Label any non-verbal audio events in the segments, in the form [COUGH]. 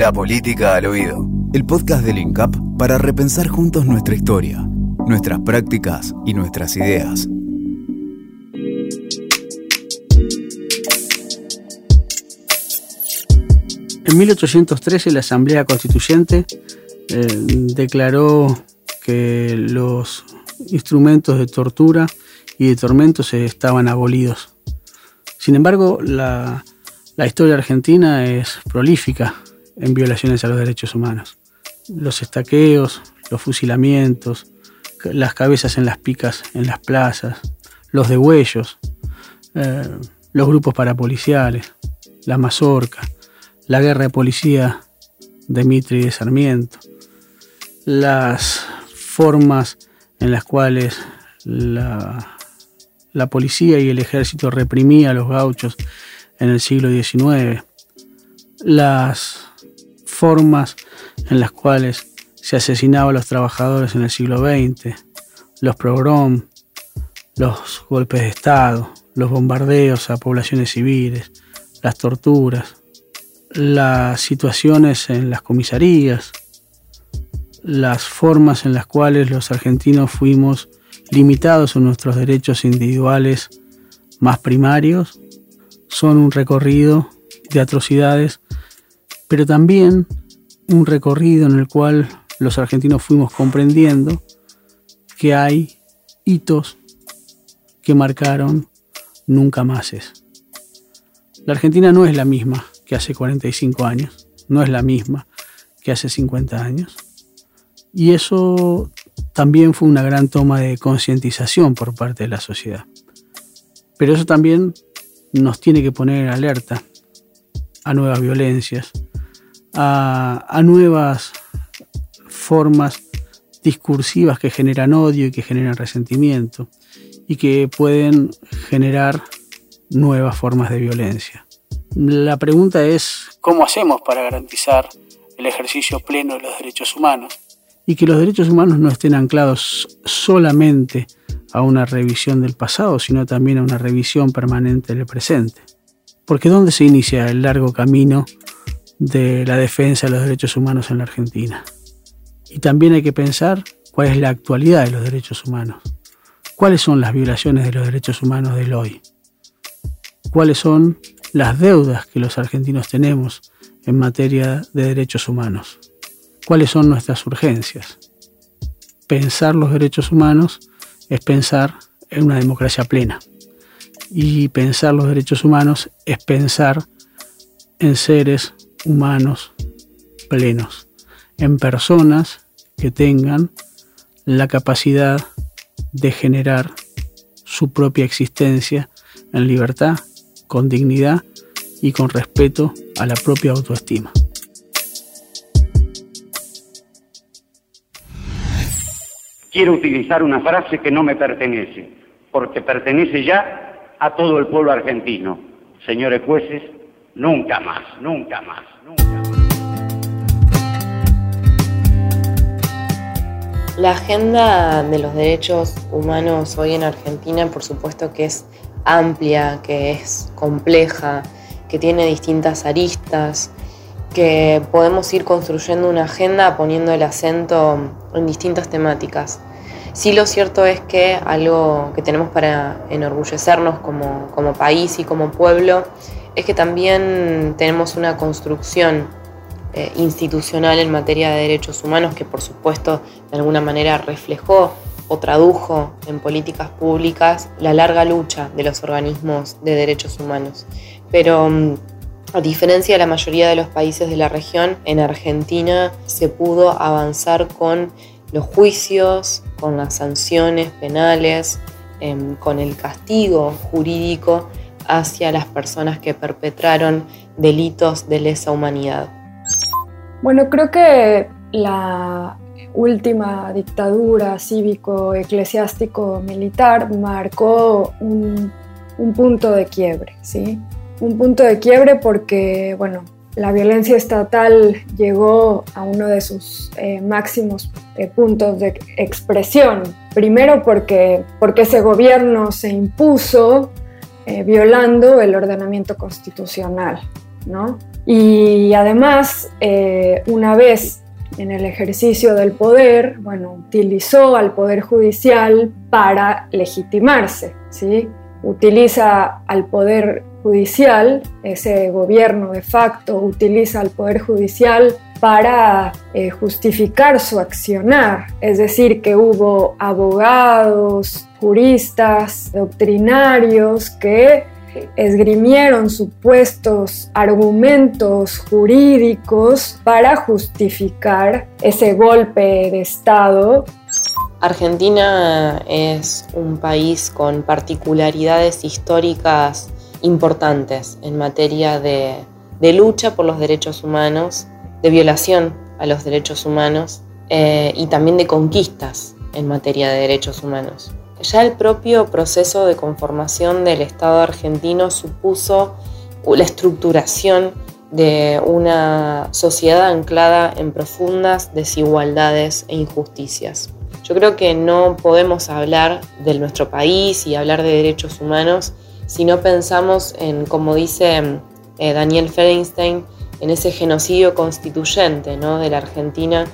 La política al oído. El podcast del INCAP para repensar juntos nuestra historia, nuestras prácticas y nuestras ideas. En 1813 la Asamblea Constituyente eh, declaró que los instrumentos de tortura y de tormentos estaban abolidos. Sin embargo, la, la historia argentina es prolífica en violaciones a los derechos humanos. Los estaqueos, los fusilamientos, las cabezas en las picas en las plazas, los degüellos, eh, los grupos parapoliciales, la mazorca, la guerra de policía de Mitre y de Sarmiento, las formas en las cuales la, la policía y el ejército reprimía a los gauchos en el siglo XIX, las formas en las cuales se asesinaba a los trabajadores en el siglo XX, los pogrom, los golpes de Estado, los bombardeos a poblaciones civiles, las torturas, las situaciones en las comisarías, las formas en las cuales los argentinos fuimos limitados en nuestros derechos individuales más primarios, son un recorrido de atrocidades, pero también un recorrido en el cual los argentinos fuimos comprendiendo que hay hitos que marcaron nunca más. La Argentina no es la misma que hace 45 años, no es la misma que hace 50 años. Y eso también fue una gran toma de concientización por parte de la sociedad. Pero eso también nos tiene que poner en alerta a nuevas violencias, a, nuevas formas discursivas que generan odio y que generan resentimiento y que pueden generar nuevas formas de violencia. La pregunta es, ¿cómo hacemos para garantizar el ejercicio pleno de los derechos humanos? Y que los derechos humanos no estén anclados solamente a una revisión del pasado, sino también a una revisión permanente del presente. Porque ¿dónde se inicia el largo camino de la defensa de los derechos humanos en la Argentina? Y también hay que pensar cuál es la actualidad de los derechos humanos. ¿Cuáles son las violaciones de los derechos humanos del hoy? ¿Cuáles son las deudas que los argentinos tenemos en materia de derechos humanos? ¿Cuáles son nuestras urgencias? Pensar los derechos humanos es pensar en una democracia plena. Y pensar los derechos humanos es pensar en seres humanos plenos en personas que tengan la capacidad de generar su propia existencia en libertad, con dignidad y con respeto a la propia autoestima. Quiero utilizar una frase que no me pertenece, porque pertenece ya a todo el pueblo argentino. Señores jueces, nunca más, nunca más, nunca más. La agenda de los derechos humanos hoy en Argentina, por supuesto que es amplia, que es compleja, que tiene distintas aristas, que podemos ir construyendo una agenda poniendo el acento en distintas temáticas. Sí lo cierto es que algo que tenemos para enorgullecernos como, como país y como pueblo es que también tenemos una construcción eh, institucional en materia de derechos humanos que por supuesto de alguna manera reflejó o tradujo en políticas públicas la larga lucha de los organismos de derechos humanos. Pero mm, a diferencia de la mayoría de los países de la región, en Argentina se pudo avanzar con los juicios, con las sanciones penales, em, con el castigo jurídico hacia las personas que perpetraron delitos de lesa humanidad. Bueno, creo que la última dictadura cívico-eclesiástico-militar marcó un, punto de quiebre, ¿sí? Un punto de quiebre porque, bueno, la violencia estatal llegó a uno de sus eh, máximos eh, puntos de expresión. Primero porque, porque ese gobierno se impuso eh, violando el ordenamiento constitucional, ¿no? Y además, eh, una vez en el ejercicio del poder, bueno, utilizó al Poder Judicial para legitimarse, ¿sí? Utiliza al Poder Judicial, ese gobierno de facto utiliza al Poder Judicial para eh, justificar su accionar, es decir, que hubo abogados, juristas, doctrinarios que esgrimieron supuestos argumentos jurídicos para justificar ese golpe de Estado. Argentina es un país con particularidades históricas importantes en materia de, lucha por los derechos humanos, de violación a los derechos humanos eh, y también de conquistas en materia de derechos humanos. Ya el propio proceso de conformación del Estado argentino supuso la estructuración de una sociedad anclada en profundas desigualdades e injusticias. Yo creo que no podemos hablar de nuestro país y hablar de derechos humanos si no pensamos en, como dice eh, Daniel Ferenstein, en ese genocidio constituyente ¿no? de la Argentina,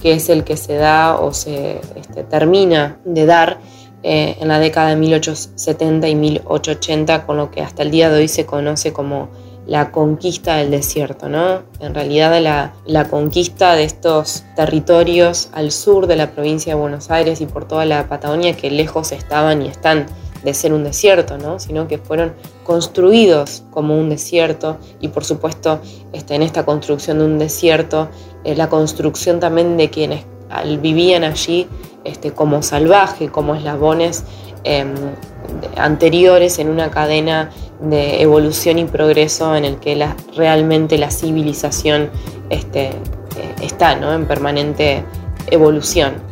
que es el que se da o se este, termina de dar eh, en la década de 1870 y 1880, con lo que hasta el día de hoy se conoce como la conquista del desierto, ¿no? En realidad la, la, conquista de estos territorios al sur de la provincia de Buenos Aires y por toda la Patagonia que lejos estaban y están de ser un desierto, ¿no? sino que fueron construidos como un desierto y por supuesto este, en esta construcción de un desierto, eh, la construcción también de quienes vivían allí este, como salvaje, como eslabones em, anteriores en una cadena de evolución y progreso en el que realmente la civilización este, eh, está en permanente evolución.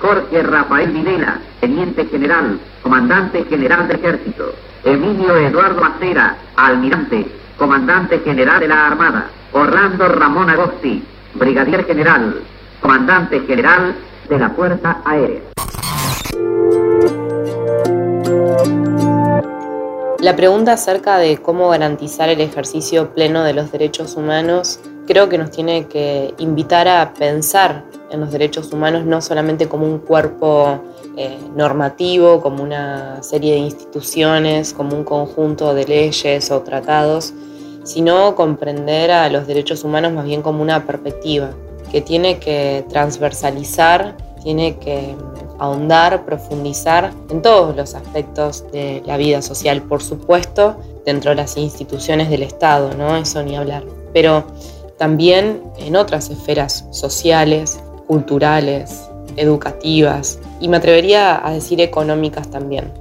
Jorge Rafael Videla, Teniente General, Comandante General de Ejército. Emilio Eduardo Macera, Almirante, Comandante General de la Armada. Orlando Ramón Agosti, Brigadier General, comandante general de la Fuerza Aérea. La pregunta acerca de cómo garantizar el ejercicio pleno de los derechos humanos creo que nos tiene que invitar a pensar en los derechos humanos no solamente como un cuerpo eh, normativo, como una serie de instituciones, como un conjunto de leyes o tratados, sino comprender a los derechos humanos más bien como una perspectiva, que tiene que transversalizar, tiene que ahondar, profundizar en todos los aspectos de la vida social, por supuesto, dentro de las instituciones del Estado, ¿no? Eso ni hablar. Pero también en otras esferas sociales, culturales, educativas y me atrevería a decir económicas también.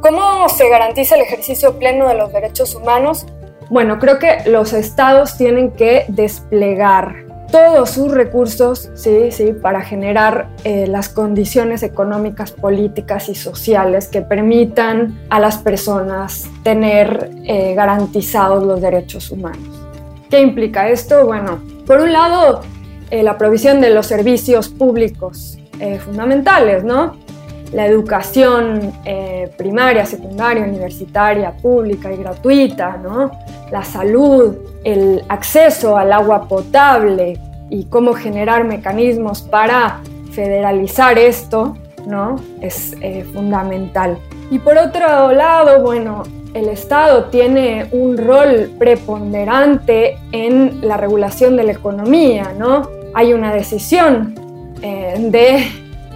¿Cómo se garantiza el ejercicio pleno de los derechos humanos? Bueno, creo que los estados tienen que desplegar todos sus recursos ¿sí? ¿sí? para generar eh, las condiciones económicas, políticas y sociales que permitan a las personas tener eh, garantizados los derechos humanos. ¿Qué implica esto? Bueno, por un lado, eh, la provisión de los servicios públicos fundamentales, ¿no? La educación primaria, secundaria, universitaria, pública y gratuita, ¿no? La salud, el acceso al agua potable y cómo generar mecanismos para federalizar esto, ¿no? Es eh, fundamental. Y por otro lado, bueno, el Estado tiene un rol preponderante en la regulación de la economía, ¿no? Hay una decisión eh, de,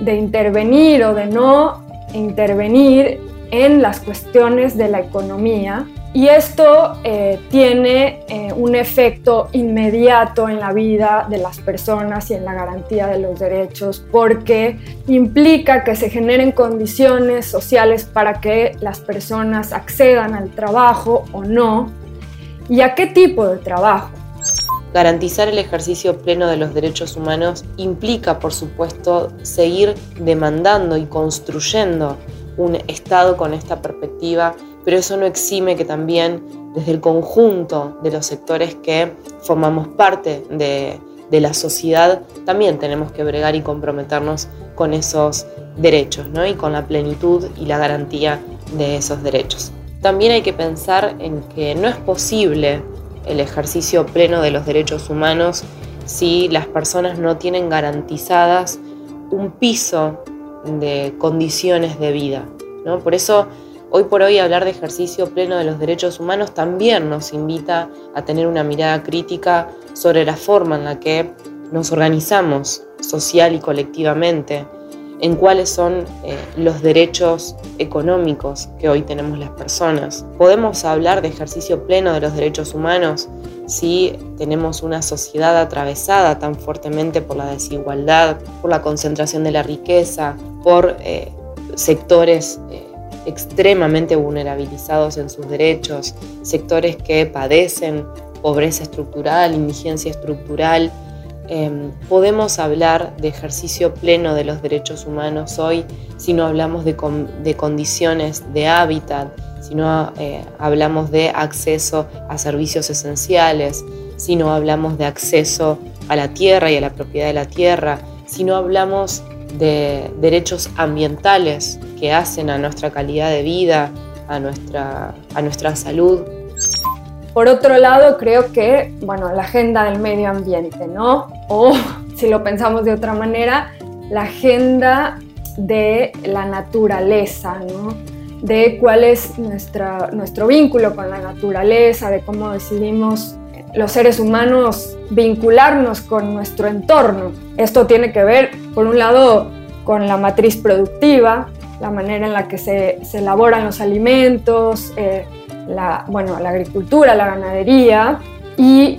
de intervenir o de no intervenir en las cuestiones de la economía y esto eh, tiene eh, un efecto inmediato en la vida de las personas y en la garantía de los derechos porque implica que se generen condiciones sociales para que las personas accedan al trabajo o no. y a qué tipo de trabajo. Garantizar el ejercicio pleno de los derechos humanos implica, por supuesto, seguir demandando y construyendo un Estado con esta perspectiva, pero eso no exime que también desde el conjunto de los sectores que formamos parte de, la sociedad, también tenemos que bregar y comprometernos con esos derechos ¿no? y con la plenitud y la garantía de esos derechos. También hay que pensar en que no es posible el ejercicio pleno de los derechos humanos si las personas no tienen garantizadas un piso de condiciones de vida. ¿no? Por eso, hoy por hoy, hablar de ejercicio pleno de los derechos humanos también nos invita a tener una mirada crítica sobre la forma en la que nos organizamos social y colectivamente, en cuáles son eh, los derechos económicos que hoy tenemos las personas. Podemos hablar de ejercicio pleno de los derechos humanos si tenemos una sociedad atravesada tan fuertemente por la desigualdad, por la concentración de la riqueza, por eh, sectores eh, extremadamente vulnerabilizados en sus derechos, sectores que padecen pobreza estructural, indigencia estructural, Em, podemos hablar de ejercicio pleno de los derechos humanos hoy si no hablamos de, condiciones de hábitat, si no eh, hablamos de acceso a servicios esenciales, si no hablamos de acceso a la tierra y a la propiedad de la tierra, si no hablamos de derechos ambientales que hacen a nuestra calidad de vida, a nuestra, a nuestra salud. Por otro lado, creo que, bueno, la agenda del medio ambiente, ¿no? O, [LAUGHS] si lo pensamos de otra manera, la agenda de la naturaleza, ¿no? De cuál es nuestra, nuestro vínculo con la naturaleza, de cómo decidimos los seres humanos vincularnos con nuestro entorno. Esto tiene que ver, por un lado, con la matriz productiva, la manera en la que se, se elaboran los alimentos, eh, la, bueno, la agricultura, la ganadería y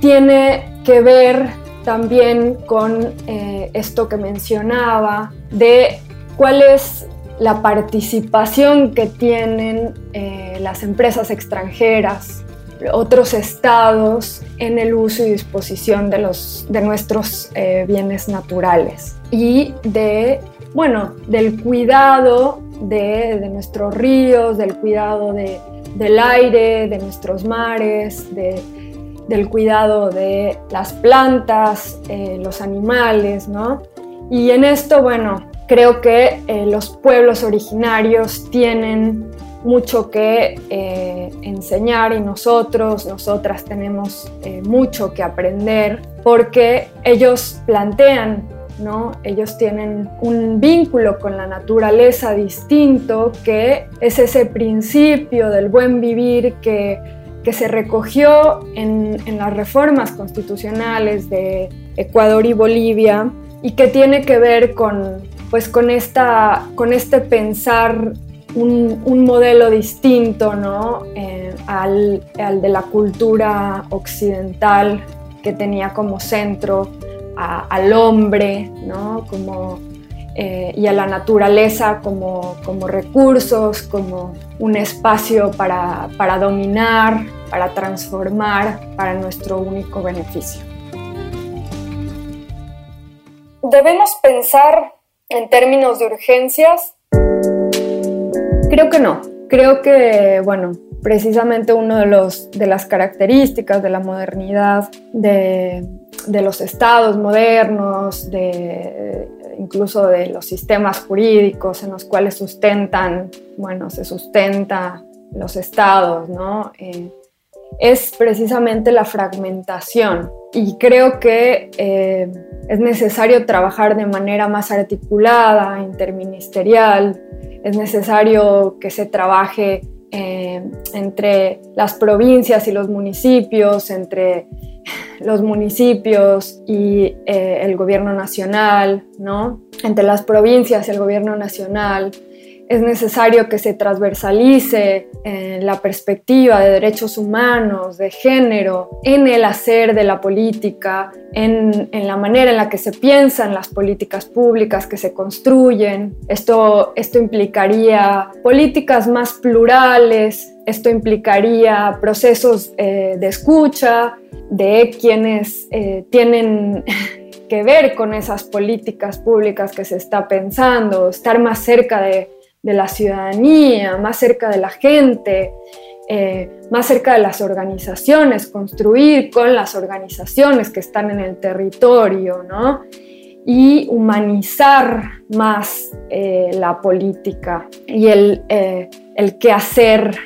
tiene que ver también con eh, esto que mencionaba de cuál es la participación que tienen eh, las empresas extranjeras, otros estados en el uso y disposición de, los, de nuestros bienes naturales. Y de, bueno, del cuidado de, nuestros ríos, del cuidado de, del aire, de nuestros mares, del cuidado de las plantas, eh, los animales, ¿no? Y en esto, bueno, creo que eh, los pueblos originarios tienen mucho que eh, enseñar y nosotros, nosotras tenemos mucho que aprender porque ellos plantean ellos tienen un vínculo con la naturaleza distinto que es ese principio del buen vivir que, se recogió en, las reformas constitucionales de Ecuador y Bolivia y que tiene que ver con, pues, con, esta, con este pensar un, modelo distinto eh, al, al de la cultura occidental que tenía como centro al hombre, ¿no? Como, eh, y a la naturaleza como, como, recursos, como un espacio para, para dominar, para transformar, para nuestro único beneficio. ¿Debemos pensar en términos de urgencias? Creo que no. Creo que, bueno, precisamente una de, los, de las características de la modernidad, de, de los estados modernos, de, incluso de los sistemas jurídicos en los cuales sustentan, bueno, se sustenta los estados, ¿no? Eh, es precisamente la fragmentación. Y creo que eh, es necesario trabajar de manera más articulada, interministerial, es necesario que se trabaje eh, entre las provincias y los municipios, entre los municipios y eh, el gobierno nacional, ¿no? Entre las provincias y el gobierno nacional, es necesario que se transversalice eh, la perspectiva de derechos humanos, de género, en el hacer de la política, en, la manera en la que se piensan las políticas públicas que se construyen. Esto, esto implicaría políticas más plurales, esto implicaría procesos eh, de escucha de quienes eh, tienen [LAUGHS] que ver con esas políticas públicas que se está pensando, estar más cerca de, la ciudadanía, más cerca de la gente, eh, más cerca de las organizaciones, construir con las organizaciones que están en el territorio, ¿no? Y humanizar más eh, la política y el, eh, el quehacer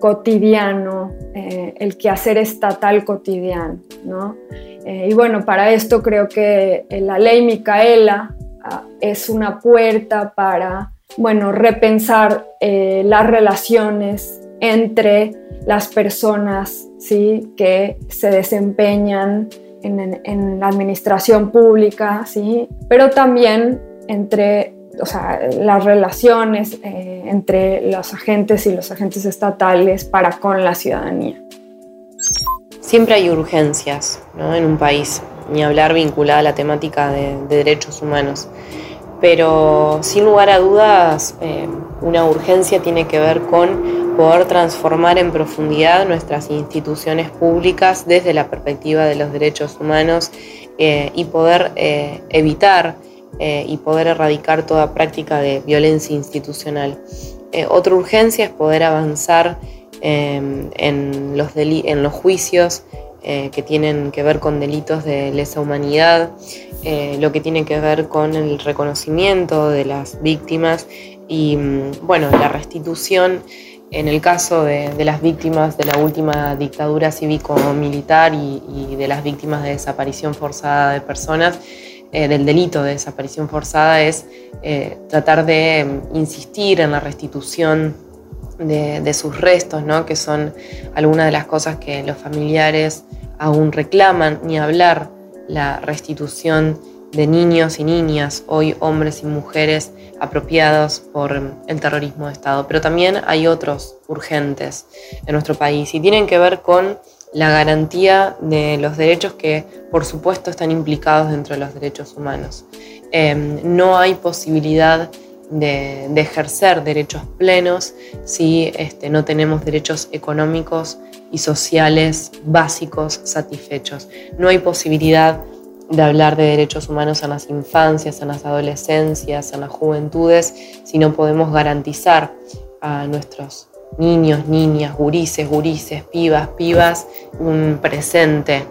cotidiano, el quehacer estatal cotidiano, ¿no? Y bueno, para esto creo que la ley Micaela ah, es una puerta para, bueno, repensar eh, las relaciones entre las personas ¿sí? que se desempeñan en, la administración pública, ¿sí? pero también entre o sea, las relaciones entre los agentes y los agentes estatales para con la ciudadanía. Siempre hay urgencias en un país, ni hablar vinculada a la temática de, derechos humanos. Pero sin lugar a dudas, eh, una urgencia tiene que ver con poder transformar en profundidad nuestras instituciones públicas desde la perspectiva de los derechos humanos eh, y poder eh, evitar y poder erradicar toda práctica de violencia institucional. otra urgencia es poder avanzar en los juicios eh, que tienen que ver con delitos de lesa humanidad, eh, lo que tiene que ver con el reconocimiento de las víctimas y mm, bueno, la restitución en el caso de, las víctimas de la última dictadura cívico-militar y, de las víctimas de desaparición forzada de personas, eh, del delito de desaparición forzada, es tratar de mm, insistir en la restitución de, sus restos, ¿no? que son algunas de las cosas que los familiares aún reclaman, ni hablar la restitución de niños y niñas, hoy hombres y mujeres apropiados por el terrorismo de Estado. Pero también hay otros urgentes en nuestro país y tienen que ver con la garantía de los derechos que por supuesto están implicados dentro de los derechos humanos. Em, no hay posibilidad de, ejercer derechos plenos si este, no tenemos derechos económicos y sociales básicos satisfechos. No hay posibilidad de hablar de derechos humanos en las infancias, en las adolescencias, en las juventudes, si no podemos garantizar a nuestros niños, niñas, gurises, gurises, pibas, pibas, un presente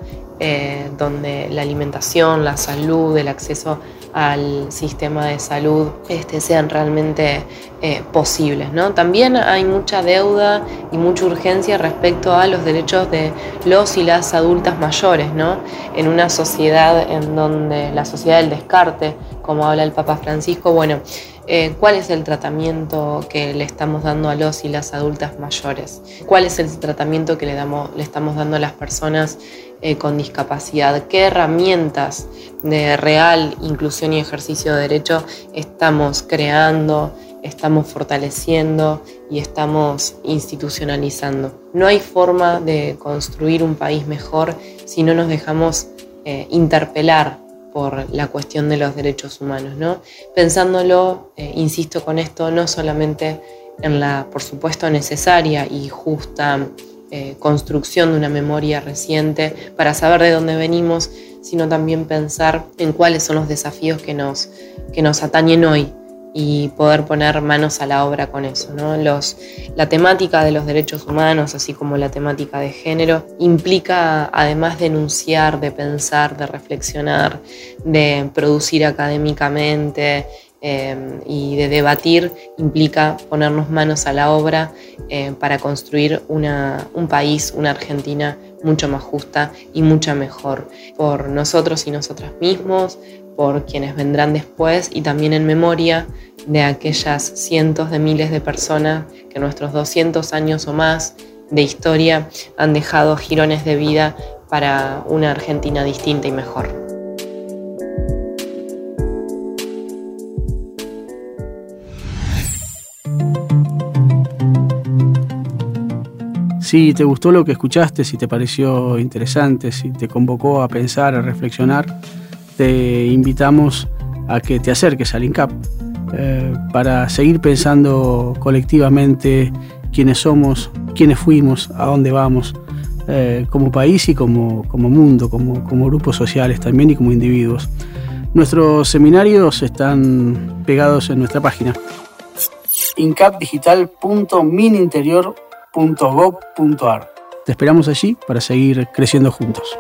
eh, donde la alimentación, la salud, el acceso al sistema de salud este, sean realmente eh, posibles. ¿no? También hay mucha deuda y mucha urgencia respecto a los derechos de los y las adultas mayores, ¿no? en una sociedad en donde la sociedad del descarte, como habla el Papa Francisco, bueno, eh, cuál es el tratamiento que le estamos dando a los y las adultas mayores, cuál es el tratamiento que le, estamos dando a las personas eh, con discapacidad, qué herramientas de real inclusión y ejercicio de derecho estamos creando, estamos fortaleciendo y estamos institucionalizando. No hay forma de construir un país mejor si no nos dejamos eh, interpelar por la cuestión de los derechos humanos, ¿no? Pensándolo, eh, insisto con esto, no solamente en la, por supuesto, necesaria y justa eh, construcción de una memoria reciente para saber de dónde venimos, sino también pensar en cuáles son los desafíos que nos, que nos atañen hoy y poder poner manos a la obra con eso. ¿no? Los, la temática de los derechos humanos, así como la temática de género, implica además de enunciar, de pensar, de reflexionar, de producir académicamente, Em, y de debatir implica ponernos manos a la obra eh, para construir un país, una Argentina mucho más justa y mucho mejor por nosotros y nosotras mismos, por quienes vendrán después y también en memoria de aquellas cientos de miles de personas que nuestros 200 años o más de historia han dejado girones de vida para una Argentina distinta y mejor. Si te gustó lo que escuchaste, si te pareció interesante, si te convocó a pensar, a reflexionar, te invitamos a que te acerques al INCAP eh, para seguir pensando colectivamente quiénes somos, quiénes fuimos, a dónde vamos, eh, como país y como, como mundo, como, como grupos sociales también y como individuos. Nuestros seminarios están pegados en nuestra página incapdigital.mininterior.gov.ar. Te esperamos allí para seguir creciendo juntos.